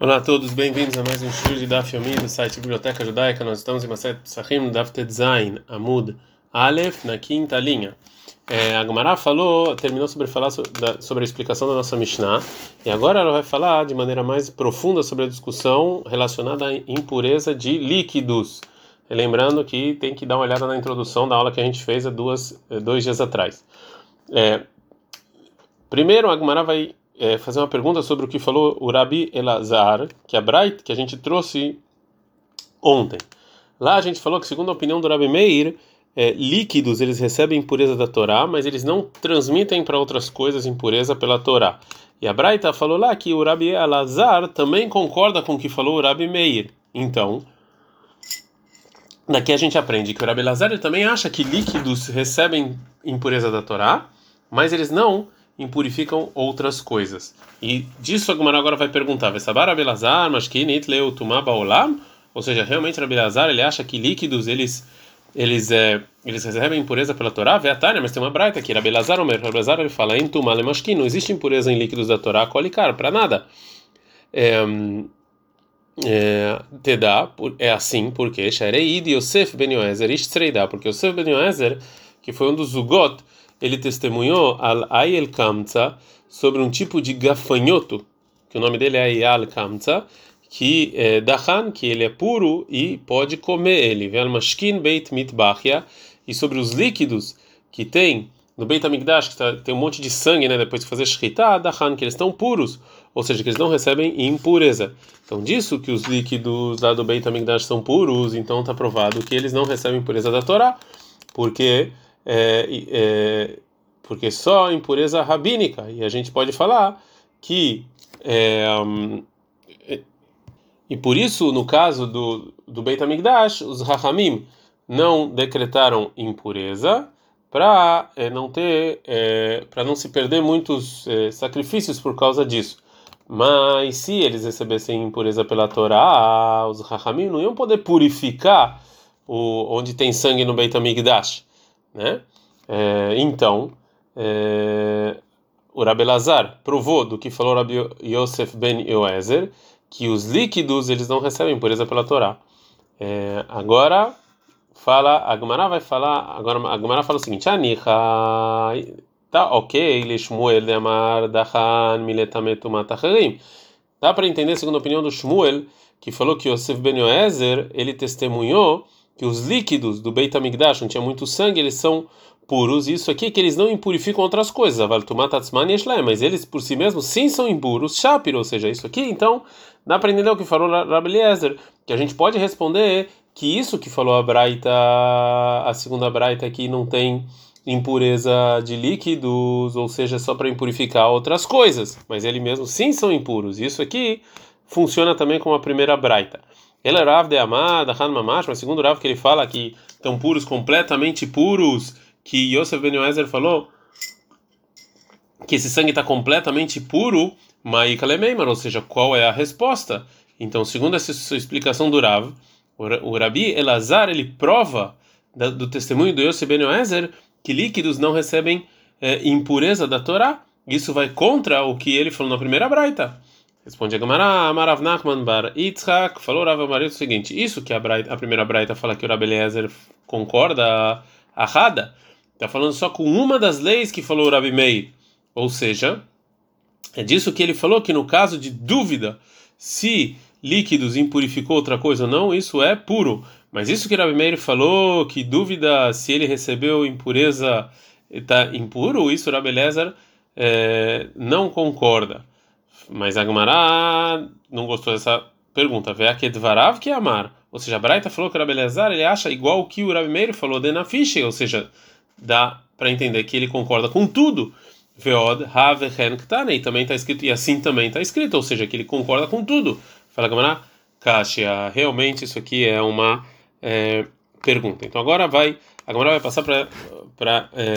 Olá a todos, bem-vindos a mais um show de Daf Yomi do site Biblioteca Judaica. Nós estamos em Maset Sahim, Daf Tetzain, Amud Aleph, na quinta linha. É, a Gemara falou, terminou sobre falar sobre a explicação da nossa Mishnah, e agora ela vai falar de maneira mais profunda sobre a discussão relacionada à impureza de líquidos. Lembrando que tem que dar uma olhada na introdução da aula que a gente fez há duas, dois dias atrás. É, primeiro, a Gemara vai é, fazer uma pergunta sobre o que falou o Rabi Elazar, que é a Bright, que a gente trouxe ontem. Lá a gente falou que, segundo a opinião do Rabi Meir, é, líquidos eles recebem impureza da Torá, mas eles não transmitem para outras coisas impureza pela Torá. E a Braita falou lá que o Rabi Elazar também concorda com o que falou o Rabi Meir. Então, daqui a gente aprende que o Rabi Elazar também acha que líquidos recebem impureza da Torá, mas eles não impurificam outras coisas. E disso a Gumara agora vai perguntar: Vesabar Abelazar, Mashkinit Leu Tumaba Olam? Ou seja, realmente Abelazar ele acha que líquidos eles eles é, eles recebem impureza pela Torá, vê a Tânia, mas tem uma braita aqui, Rabelazar, o Rabelazar ele fala, em Tumale Mashkin, não existe impureza em líquidos da Torá, colicar, para nada. É, é, te dá, é assim, porque Shareid Yosef Ben Yoezer, Ishtreida, porque Yosef Ben Yoezer, que foi um dos Zugot, ele testemunhou al Ayel Kamtza sobre um tipo de gafanhoto, que o nome dele é Ayel Kamtza, que é Dahan, que ele é puro e pode comer ele. Vel Mashkin Beit Mitbachia, e sobre os líquidos que tem no Beit Amigdash, que tá, tem um monte de sangue, né, depois de fazer Shritá, Dahan, que eles estão puros, ou seja, que eles não recebem impureza. Então, disso que os líquidos lá do Beit Amigdash são puros, então está provado que eles não recebem impureza da Torá, porque é, é, porque só impureza rabínica. E a gente pode falar que. É, e por isso, no caso do, do Beit HaMikdash, os Rahamim não decretaram impureza para é, não ter é, para não se perder muitos é, sacrifícios por causa disso. Mas se eles recebessem impureza pela Torá, os Rahamim não iam poder purificar o, onde tem sangue no Beit HaMikdash né? É, então, é, o Rabelazar provou do que falou Rabi Yosef ben Yoezer que os líquidos eles não recebem pureza pela Torá. É, agora fala, a Gemara vai falar, agora a Gemara fala o seguinte: Aniha, tá ok, Lishmuel de Amar Dahan Miletametu Matacherim. Dá para entender, segundo a opinião do Shmuel, que falou que Yosef ben Yoezer ele testemunhou que os líquidos do Beit HaMikdash, onde tinha muito sangue, eles são puros. Isso aqui é que eles não impurificam outras coisas. Mas eles por si mesmos sim são impuros. Shapir, ou seja, isso aqui. Então, dá para entender o que falou Rabbi Eliezer, que a gente pode responder que isso que falou a Braita, a segunda Braita aqui não tem impureza de líquidos, ou seja, só para impurificar outras coisas. Mas ele mesmo sim são impuros. Isso aqui funciona também como a primeira Braita. Ele é Rav de Amad, Han Mamash, mas segundo Rav que ele fala que estão puros, completamente puros, que Yosef Ben Yoezer falou que esse sangue está completamente puro, Maika Lemeimar, ou seja, qual é a resposta? Então, segundo essa sua explicação do Rav, o Rabi Elazar ele prova do testemunho do Yosef Ben Yoezer que líquidos não recebem é, impureza da Torá. Isso vai contra o que ele falou na primeira braita. Responde a Gamara, Amarav Nachman bar Yitzhak, falou Rav Amarit o seguinte: Isso que a, braita, a primeira Braita fala que o Rabi Eliezer concorda, a Rada, está falando só com uma das leis que falou o Rabi Meir. Ou seja, é disso que ele falou que no caso de dúvida se líquidos impurificou outra coisa ou não, isso é puro. Mas isso que Rabi Meir falou, que dúvida se ele recebeu impureza está impuro, isso Rabi Eliezer é, não concorda. Mas Agmará não gostou dessa pergunta. Vê aqui Dvarav que é amar. Ou seja, a Braita falou que o Rabelezar ele acha igual o que o Rabi Meir falou de Nafish, ou seja, dá para entender que ele concorda com tudo. Veod Have e também está escrito e assim também está escrito, ou seja, que ele concorda com tudo. Fala Gamará, Kashia, realmente isso aqui é uma é, pergunta. Então agora vai, agora vai passar para é,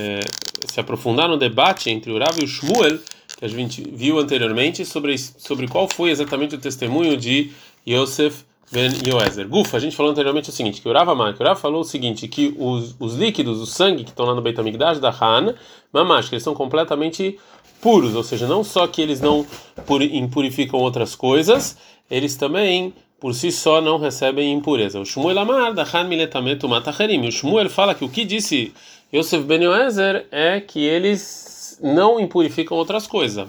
é, se aprofundar no debate entre o Rav e o Shmuel que a gente viu anteriormente sobre, sobre qual foi exatamente o testemunho de Yosef Ben Yoezer. Gufa, a gente falou anteriormente o seguinte, que o Rav Amar, que o Rav falou o seguinte, que os, os líquidos, o sangue que estão lá no Beit HaMikdash da Han, mamash, que eles são completamente puros, ou seja, não só que eles não impurificam outras coisas, eles também por si só não recebem impureza. O Shmuel Amar da Han Miletametu Matacherim. O Shmuel fala que o que disse Yosef Ben Yoezer é que eles não impurificam outras coisas.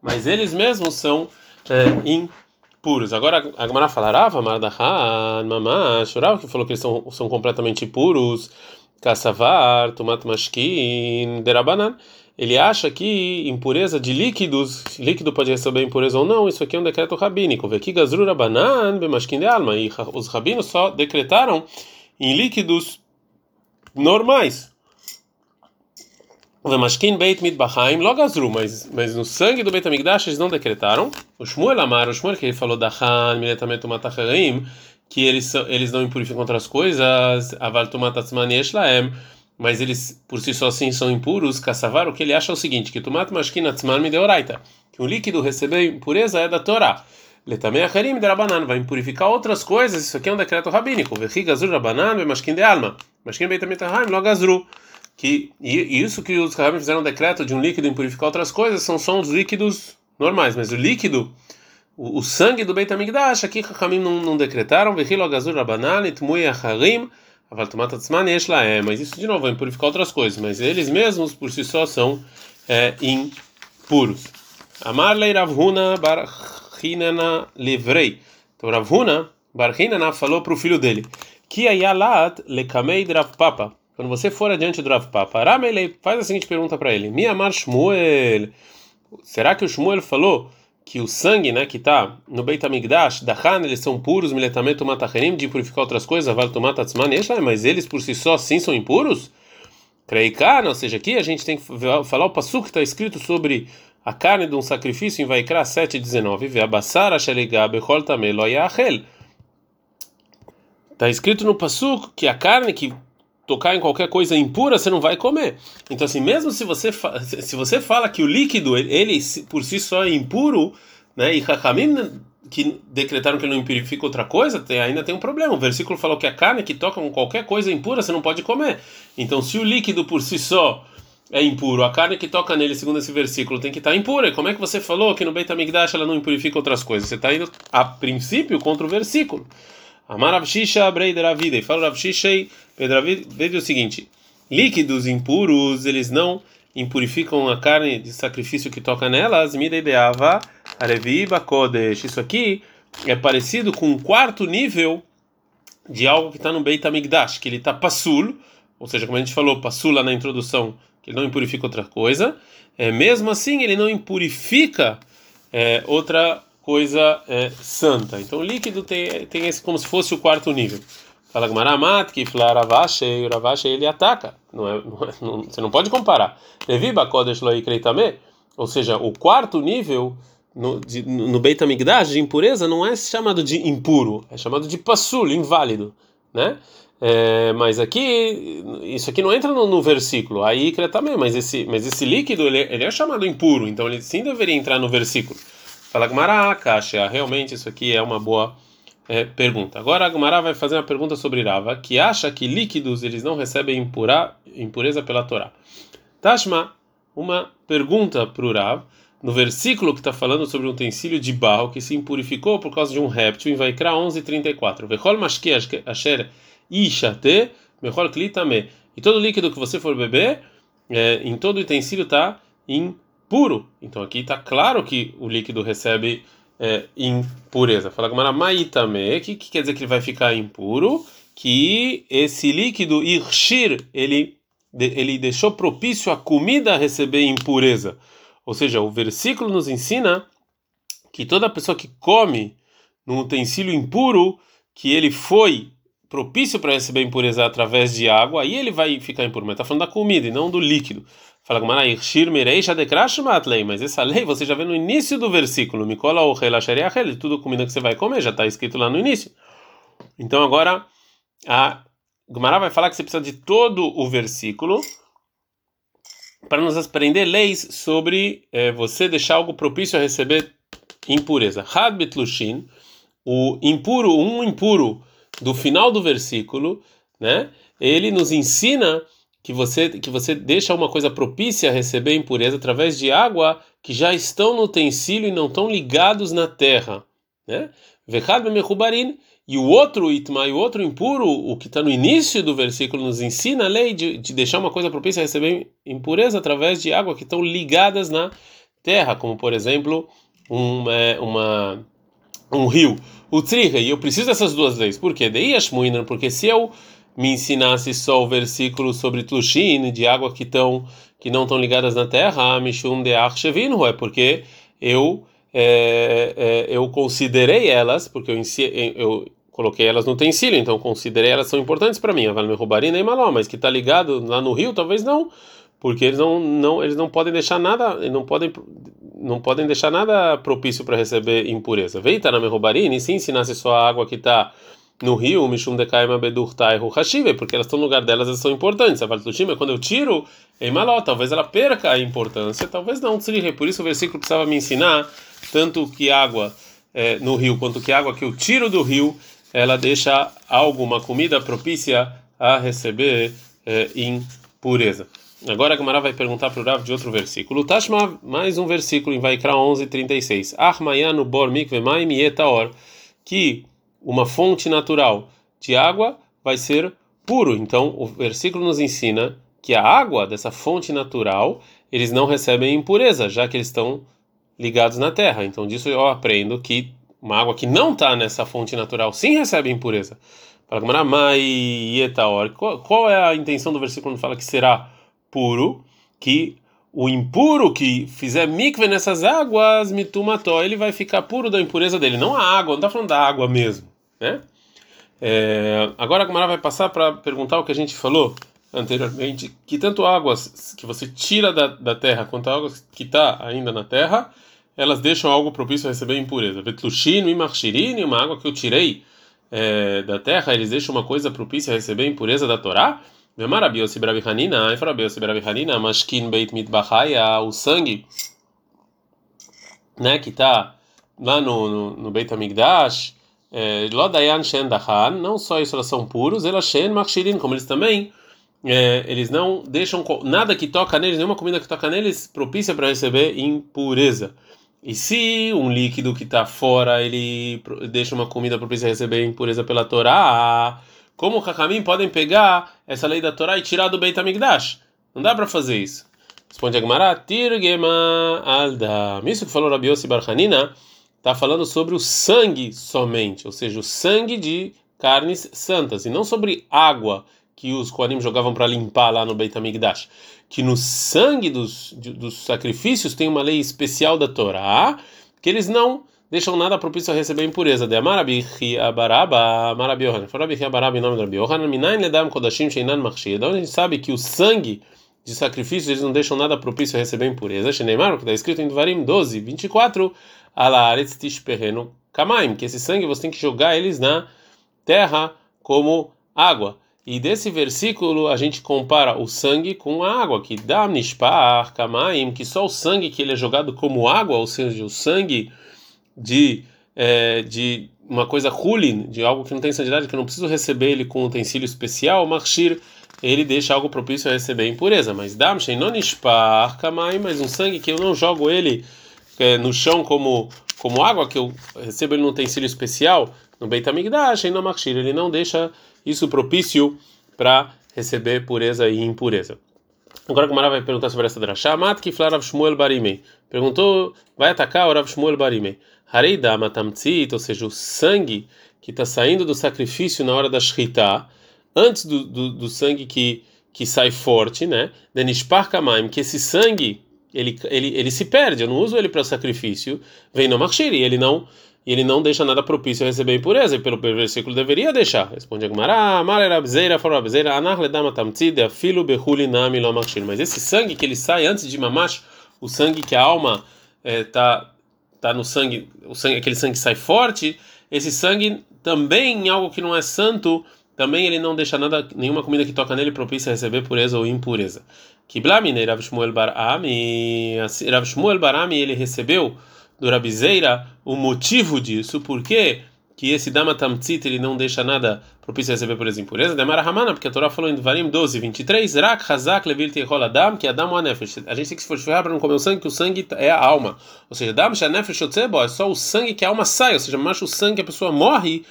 Mas eles mesmos são é, impuros. Agora a Gemara fala, Rava Mardahan, Mamash, Rava que falou que eles são, são completamente puros, Kassavar, Tomat Mashkin, Derabanan ele acha que impureza de líquidos, líquido pode receber impureza ou não, isso aqui é um decreto rabínico. Veki gazrura banan bemashkin de alma. E os rabinos só decretaram em líquidos normais. Vemashkin beit mitbachaim logazru, mas mas no sangue do Beit Amigdash eles não decretaram. O Shmuel Amar, o Shmuel que ele falou da Han miletametu matacharim, que eles eles não impurificam outras coisas, aval tumatatzman yesh laem mas eles por si só sim são impuros, Kassavar, o que ele acha é o seguinte, que Tumat Mashkin Atzman me deoraita, que o líquido receber impureza é da Torá. Letamei Acharim de Rabanan, vai impurificar outras coisas, isso aqui é um decreto rabínico. Vechi Gazur Rabanan, Mashkin de Alma. Mashkin Beitamit Haim, Logazru. Que, e isso que os rabínicos fizeram um decreto de um líquido impurificar outras coisas são só os líquidos normais, mas o líquido, o, o sangue do Beit Amigdash, aqui Ramim não, não decretaram, mas isso de novo vai purificar outras coisas, mas eles mesmos por si só são é, impuros. Amarlei Ravhuna Barhinana livrei. Então Ravhuna Barhinana falou para o filho dele: Que ayalat lekamei Rav Papa. Quando você for adiante do Rav Papa, Ramelei faz a seguinte pergunta para ele: Mi amar Shmuel. Será que o Shmuel falou? que o sangue, né, que está no Beit HaMikdash, da Han, eles são puros, militamente matacherim, de purificar outras coisas, vale tomar tatzman, mas eles por si só sim são impuros? Creicana, ou seja, aqui a gente tem que falar o passo que está escrito sobre a carne de um sacrifício em Vaikra 7,19, ve abassar a bechol Está escrito no passo que a carne que tocar em qualquer coisa impura, você não vai comer. Então, assim, mesmo se você, se você fala que o líquido, ele por si só é impuro, né, e Hakamim que decretaram que ele não impurifica outra coisa, tem, ainda tem um problema. O versículo falou que a carne que toca com qualquer coisa impura, você não pode comer. Então, se o líquido por si só é impuro, a carne que toca nele, segundo esse versículo, tem que estar impura. E como é que você falou que no Beit HaMikdash ela não impurifica outras coisas? Você está indo, a princípio, contra o versículo. Amar Rav Shisha Breider Avida. E fala Rav Shisha Pedro veja o seguinte: líquidos impuros, eles não impurificam a carne de sacrifício que toca nelas. Mida ideava areviba kodesh. Isso aqui é parecido com um quarto nível de algo que está no Beit Amigdash, que ele está passul, ou seja, como a gente falou, passul lá na introdução, que ele não impurifica outra coisa. É, mesmo assim, ele não impurifica é, outra coisa é, santa. Então, o líquido tem, tem esse como se fosse o quarto nível. Fala Gmaramat, que Ravache, o Ravache ele ataca. Não é, não é, não, você não pode comparar. Levi Bakodesh Loi Kreitame, ou seja, o quarto nível no, de, no Beit HaMikdash de impureza não é chamado de impuro, é chamado de passul, inválido, né? É, mas aqui, isso aqui não entra no, no versículo, aí também, mas esse, mas esse líquido ele, ele é chamado impuro, então ele sim deveria entrar no versículo. Fala Gmará, Kasha, realmente isso aqui é uma boa é, pergunta. Agora a Gmará vai fazer uma pergunta sobre Rava, que acha que líquidos eles não recebem impura, impureza pela Torá. Tashma, uma pergunta para o Rav, no versículo que está falando sobre um utensílio de barro que se impurificou por causa de um réptil, em Vaikra 11:34. Vechol mashke asher ishate, vechol klitame. E todo líquido que você for beber, é, em todo utensílio está impuro puro. Então aqui está claro que o líquido recebe é, impureza. Fala Gamara Maitame, que, que quer dizer que ele vai ficar impuro? Que esse líquido Irshir, ele, ele deixou propício a comida a receber impureza. Ou seja, o versículo nos ensina que toda pessoa que come num utensílio impuro, que ele foi propício para receber impureza através de água, aí ele vai ficar impuro. Mas está falando da comida e não do líquido. Fala Gumara, Irshir Dekrashmatlei, mas essa lei você já vê no início do versículo, Mikola o tudo comida que você vai comer, já está escrito lá no início. Então agora a Gumara vai falar que você precisa de todo o versículo para nos aprender leis sobre é, você deixar algo propício a receber impureza. Had Betlushin, o impuro, um impuro do final do versículo, né? Ele nos ensina que você que você deixa uma coisa propícia a receber impureza através de água que já estão no utensílio e não estão ligados na terra, né? E o outro itma, e o outro impuro, o que está no início do versículo, nos ensina a lei de, de deixar uma coisa propícia a receber impureza através de água que estão ligadas na terra, como por exemplo um, é, uma, um rio. O triha, e eu preciso dessas duas leis. Por quê? Porque se eu me ensinasse só o versículo sobre Tlushin, de água que, tão, que não estão ligadas na terra, Mishum de é porque eu, é, é, eu considerei elas, porque eu, eu coloquei elas no utensílio, então considerei elas são importantes para mim. A Valmerubarina e Maló, mas que está ligado lá no rio, talvez não, porque eles não, não, eles não podem deixar nada, não podem, não podem deixar nada propício para receber impureza. Veita na Merubarina, e se ensinasse só a água que está no rio, Mishum de Kaima Bedurtai Hashive, porque elas estão no lugar delas, elas são importantes. A Valtushima, quando eu tiro em Maló, talvez ela perca a importância, talvez não, Tzrihe. Por isso o versículo precisava me ensinar tanto que água é, no rio, quanto que água que eu tiro do rio, ela deixa alguma comida propícia a receber é, impureza. Agora a Gamara vai perguntar para o Rav de outro versículo. Tashma, mais um versículo em Vaikra 11, 36. Ahmayanu bor mikve maim yetaor. Que uma fonte natural de água vai ser puro. Então, o versículo nos ensina que a água dessa fonte natural, eles não recebem impureza, já que eles estão ligados na terra. Então, disso eu aprendo que uma água que não está nessa fonte natural sim recebe impureza. Qual é a intenção do versículo quando fala que será puro? Que o impuro que fizer mikve nessas águas, mitumató, ele vai ficar puro da impureza dele. Não a água, não está falando da água mesmo, né? É, agora a Gamara vai passar para perguntar o que a gente falou anteriormente, que tanto águas que você tira da, da terra quanto águas que está ainda na terra, elas deixam algo propício a receber impureza. Vetlushino e marshirino, uma água que eu tirei é, da terra, eles deixam uma coisa propícia a receber impureza da Torá. O sangue, né, que está lá no, no, no Beit HaMikdash, é, Lodayan Shen não só isso elas são puros, elas Shen como eles também, é, eles não deixam nada que toca neles, nenhuma comida que toca neles, propícia para receber impureza. E se um líquido que está fora ele deixa uma comida propícia a receber impureza pela Torá, como os Hakamim podem pegar essa lei da Torá e tirar do Beit HaMikdash? Não dá para fazer isso. Responde a Gemara, Tirgema Aldam. Isso que falou Rabi Yossi Barhanina está falando sobre o sangue somente, ou seja, o sangue de carnes santas, e não sobre água que os Kohanim jogavam para limpar lá no Beit HaMikdash que no sangue dos, dos sacrifícios tem uma lei especial da Torá, que eles não deixam nada propício a receber impureza. De Amarabi Abaraba, Amarabi Yohanan. Farabi Abaraba em nome do Rabi Yohanan, Minain Ledam Kodashim Sheinan Machshir. Então a gente sabe que o sangue de sacrifícios eles não deixam nada propício a receber impureza. Sheneimar, que está escrito em Dvarim 12, 24, Alaaretz Tishperenu Kamaim, que esse sangue você tem que jogar eles na terra como água. E desse versículo a gente compara o sangue com a água, que dá nishpar kamaim, que só o sangue que ele é jogado como água, ou seja, o sangue de, é, de uma coisa hulin, de algo que não tem santidade, que eu não preciso receber ele com um utensílio especial, marshir, ele deixa algo propício a receber impureza. Mas dam não nishpar kamaim, mas um sangue que eu não jogo ele é, no chão como como água, que eu recebo ele num utensílio especial, no Beit HaMikdash, ele não deixa isso propício para receber pureza e impureza. Agora o Mara vai perguntar sobre essa drachá. Mat que Shmuel Barimei. Perguntou, vai atacar o Rav Shmuel Barimei. Harei dama tamtzit, ou seja, o sangue que está saindo do sacrifício na hora da shritá, antes do, do, do, sangue que, que sai forte, né? Denishpar kamaim, que esse sangue ele, ele, ele se perde, eu não uso ele para sacrifício, vem no marchiri, ele não ele não deixa nada propício a receber impureza, e pelo versículo deveria deixar. Responde Agmará, Amarerabzeira, Forabzeira, Anarledama Tamtzide, Filo Behuli Nami Lomachir. Mas esse sangue que ele sai antes de Mamash, o sangue que a alma está é, tá no sangue, o sangue, aquele sangue sai forte, esse sangue também em algo que não é santo, também ele não deixa nada, nenhuma comida que toca nele propícia a receber pureza ou impureza. Kiblamine Rav Shmuel Barami, Rav Shmuel Barami ele recebeu do Rabizeira o motivo disso, porque que esse dama tamtzit ele não deixa nada propício a receber por impureza, demara ramana, porque a Torá falou em Varim 12, 23, rak hazak levil tehol adam, que adam o nefesh. A gente tem que se fortificar para não comer o sangue, que o sangue é a alma. Ou seja, dam shanefesh otzebo, é só o sangue que a alma sai, ou seja, mais o sangue a pessoa morre,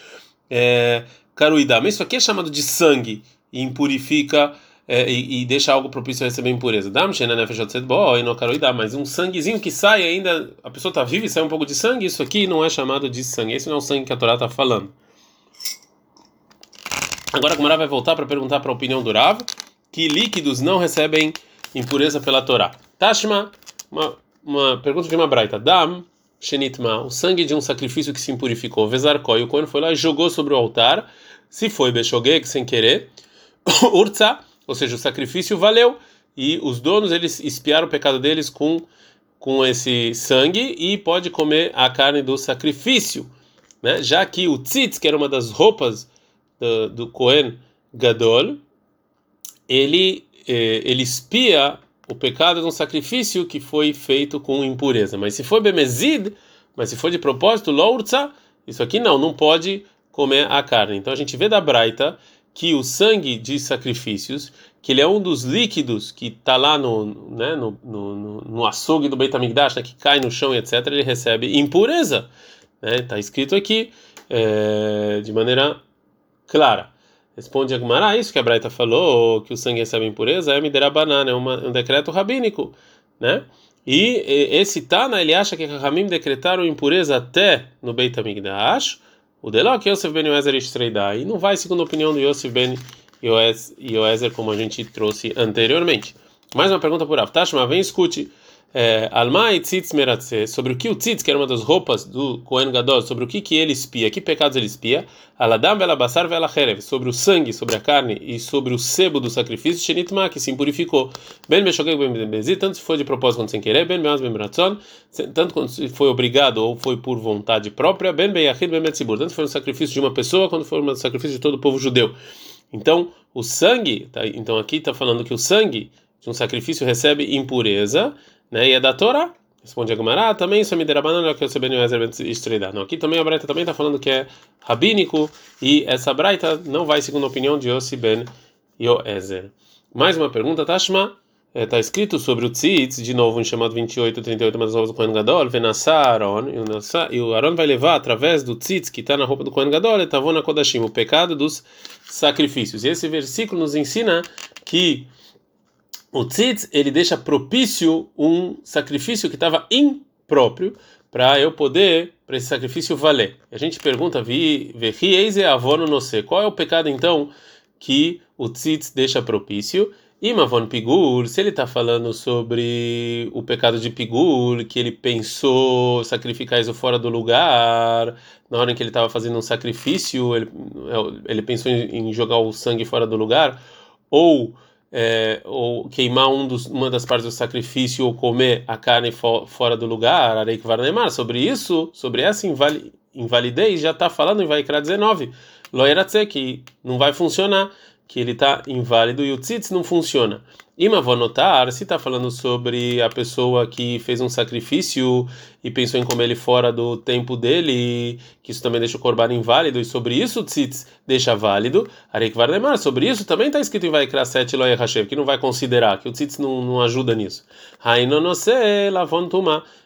é, caruidam. Isso aqui é chamado de sangue e impurifica e, e, deixa algo propício a receber impureza. No mas um sanguezinho que sai ainda, a pessoa está viva e sai um pouco de sangue, isso aqui não é chamado de sangue. Esse não é o sangue que a Torá está falando. Agora a Gomara vai voltar para perguntar para a opinião do Rav que líquidos não recebem impureza pela Torá. Tashma, uma, uma pergunta de uma braita. Dam, Shenitma, o sangue de um sacrifício que se impurificou. Vezarkoi, o Cohen foi lá e jogou sobre o altar. Se foi Beshogeg sem querer. Urza, ou seja, o sacrifício valeu e os donos eles espiaram o pecado deles com com esse sangue e pode comer a carne do sacrifício, né? Já que o tzitz, que era uma das roupas do, do Cohen Gadol, ele eh, ele espia o pecado de um sacrifício que foi feito com impureza. Mas se for bemezid, mas se for de propósito, lourza, isso aqui não, não pode comer a carne. Então a gente vê da Braita que o sangue de sacrifícios, que ele é um dos líquidos que está lá no, né, no, no, no açougue do Beit HaMikdash, né, que cai no chão e etc., ele recebe impureza. Está né? Tá escrito aqui é, de maneira clara. Responde a ah, isso que a Braita falou, que o sangue recebe impureza, é Miderabanan, é uma, um decreto rabínico, né? E esse Tana, ele acha que Rahamim decretaram impureza até no Beit HaMikdash, o Deló que Yosef Ben Yoezer estreidar. E não vai segundo a opinião do Yosef Ben Yoezer, como a gente trouxe anteriormente. Mais uma pergunta por Aftashma, vem escute. É, Almai tzitz meratze, sobre o que o tzitz, que era uma das roupas do Kohen Gadol, sobre o que que ele espia, que pecados ele espia, Aladam vela basar vela cherev, sobre o sangue, sobre a carne e sobre o sebo do sacrifício, shenitma, que se impurificou. Ben meshogeg ben bezi, tanto se foi de propósito quanto sem querer, ben meaz ben ratzon, tanto quanto se foi obrigado ou foi por vontade própria, ben beyachid ben metzibur, tanto foi um sacrifício de uma pessoa quanto foi um sacrifício de todo o povo judeu. Então, o sangue, tá, então aqui está falando que o sangue de um sacrifício recebe impureza, né? E é da Torá. Responde a Gumara, ah, também isso é miderabanan, que eu sabia no Não, aqui também a Braita também está falando que é rabínico e essa Braita não vai segundo a opinião de Yossi ben Yoezer. Mais uma pergunta, Tashma. Está é, escrito sobre o tzitz, de novo em chamado 28, 38, mas do Kohen Gadol, venassar Aaron, e o Aaron vai levar através do tzitz que está na roupa do Kohen Gadol, etavona kodashim, o pecado dos sacrifícios. E esse versículo nos ensina que o tzitz ele deixa propício um sacrifício que estava impróprio para eu poder para esse sacrifício valer. A gente pergunta vi vehi avono no qual é o pecado então que o tzitz deixa propício? Imavon Pigur, se ele está falando sobre o pecado de Pigur, que ele pensou sacrificar isso fora do lugar, na hora em que ele estava fazendo um sacrifício, ele, ele pensou em jogar o sangue fora do lugar, ou é, ou queimar um dos, uma das partes do sacrifício ou comer a carne fora do lugar, Arei Kvarnemar, sobre isso, sobre essa invalidez, já está falando em Vaikra 19, Loeratze, que não vai funcionar, que ele está inválido e o tzitz não funciona. Ima vou notar, se está falando sobre a pessoa que fez um sacrifício e pensou em comer ele fora do tempo dele, que isso também deixa o corban inválido, e sobre isso o tzitz deixa válido, Arek Vardemar, sobre isso também está escrito em Vaikra 7 Loe Hashem, que não vai considerar, que o tzitz não, não ajuda nisso. Hainonose lavon.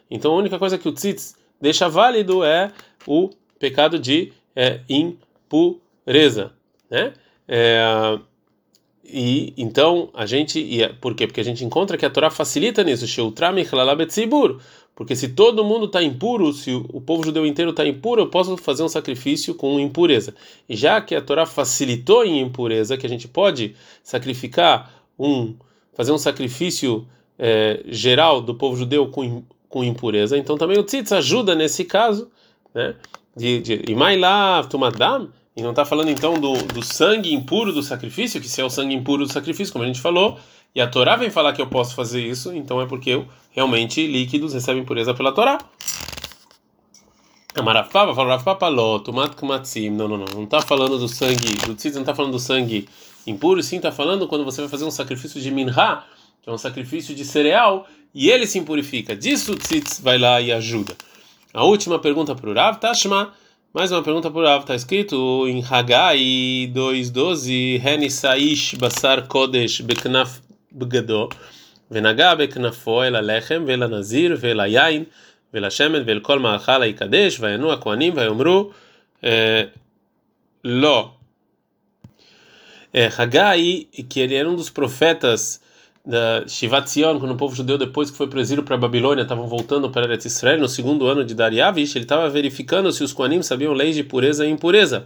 Então a única coisa que o tzitz deixa válido é o pecado de é, impureza, né? É, e então a gente e por quê? Porque a gente encontra que a Torá facilita nisso, porque se todo mundo está impuro, se o povo judeu inteiro está impuro, eu posso fazer um sacrifício com impureza. E já que a Torá facilitou em impureza, que a gente pode sacrificar um, fazer um sacrifício é, geral do povo judeu com, com impureza, então também o tzitz ajuda nesse caso, né? De, de, e mais lá, e não está falando então do, do sangue impuro do sacrifício, que se é o sangue impuro do sacrifício, como a gente falou, e a Torá vem falar que eu posso fazer isso, então é porque eu realmente líquidos recebem pureza pela Torá. Amarafava, kumatzim. Não, não, não. Não está falando do sangue, do tzitz, não está falando do sangue impuro, sim está falando quando você vai fazer um sacrifício de minha, que é um sacrifício de cereal, e ele se impurifica. Disso o tzitz vai lá e ajuda. A última pergunta para o Rav, Tashma. Mais uma pergunta por Rav, está escrito? Em Hagai 2.12 Renisaish Basar Kodesh Beknaf Bgado Venagá Beknafo el alechem Vela Nazir Vela Yain Vela Shemen Vel Kol Ma'achal Aikadesh Vaenu Akoanim Vayomru eh, Lo. Eh, Hagai, que ele era um dos profetas da Shivat Zion, quando o povo judeu, depois que foi para o exílio para a Babilônia, estavam voltando para Eretz Israel, no segundo ano de Dariavish, ele estava verificando se os Koanim sabiam leis de pureza e impureza,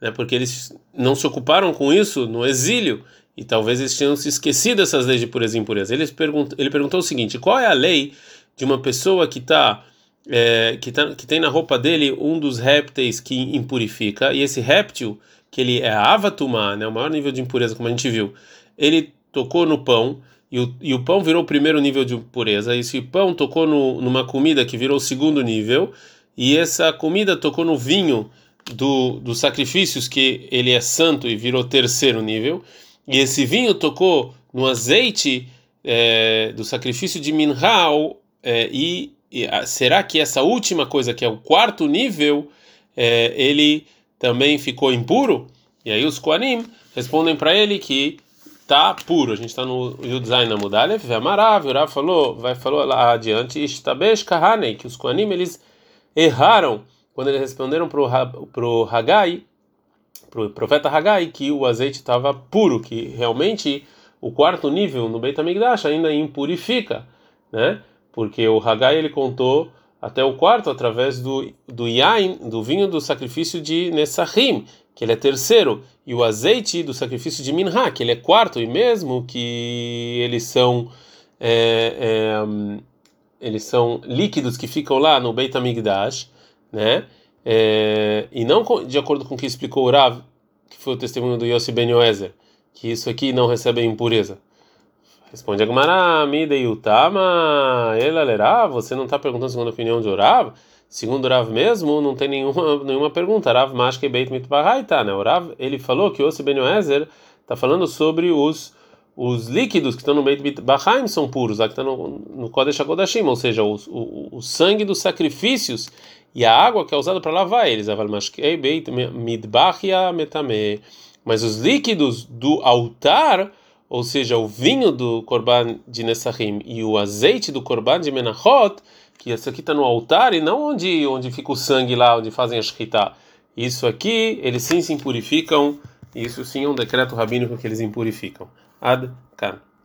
né, porque eles não se ocuparam com isso no exílio, e talvez eles tenham se esquecido dessas leis de pureza e impureza. Ele perguntou, ele perguntou o seguinte: qual é a lei de uma pessoa que está é, que, tá, que tem na roupa dele um dos répteis que impurifica, e esse réptil, que ele é avatumá, né, o maior nível de impureza, como a gente viu, ele tocou no pão, e o, e o pão virou o primeiro nível de impureza, e esse pão tocou no, numa comida que virou o segundo nível, e essa comida tocou no vinho do, dos sacrifícios, que ele é santo e virou terceiro nível, e esse vinho tocou no azeite é, do sacrifício de Minhal, é, e e será que essa última coisa, que é o quarto nível, é, ele também ficou impuro? E aí os Koanim respondem para ele que tá puro. A gente está no Yudzain na Mudalev, Amarav, o Rav falou, vai falou lá adiante, Ishtabesh Kahanei, que os Koanim eles erraram quando eles responderam para o Hagai, para o profeta Hagai, que o azeite estava puro, que realmente o quarto nível no Beit HaMikdash ainda impurifica, né? porque o Hagai ele contou até o quarto através do do yain, do vinho do sacrifício de Nessahim, que ele é terceiro, e o azeite do sacrifício de Minha, que ele é quarto, e mesmo que eles são é, é, eles são líquidos que ficam lá no Beit HaMikdash, né? É, e não de acordo com o que explicou o Rav, que foi o testemunho do Yossi Ben Yoezer, que isso aqui não recebe impureza. Responde a Gumara, Midei Utama, lerá, você não está perguntando segundo a opinião de Orav? Segundo Rav mesmo, não tem nenhuma, nenhuma pergunta. Rav Mashke Beit Mitbahaita, né? O Rav, ele falou que o Ben está falando sobre os os líquidos que estão no Beit Mitbahaim são puros, lá que está no, no Kodesh HaKodashim, ou seja, o, o, sangue dos sacrifícios e a água que é usada para lavar eles. Aval Mashke Beit Mitbahia Metame. Mas os líquidos do altar ou seja, o vinho do Korban de Nessahim e o azeite do Korban de Menachot, que isso aqui está no altar e não onde, onde fica o sangue lá, onde fazem a shkita. Isso aqui, eles sim se impurificam, isso sim é um decreto rabínico que eles impurificam. Ad kan.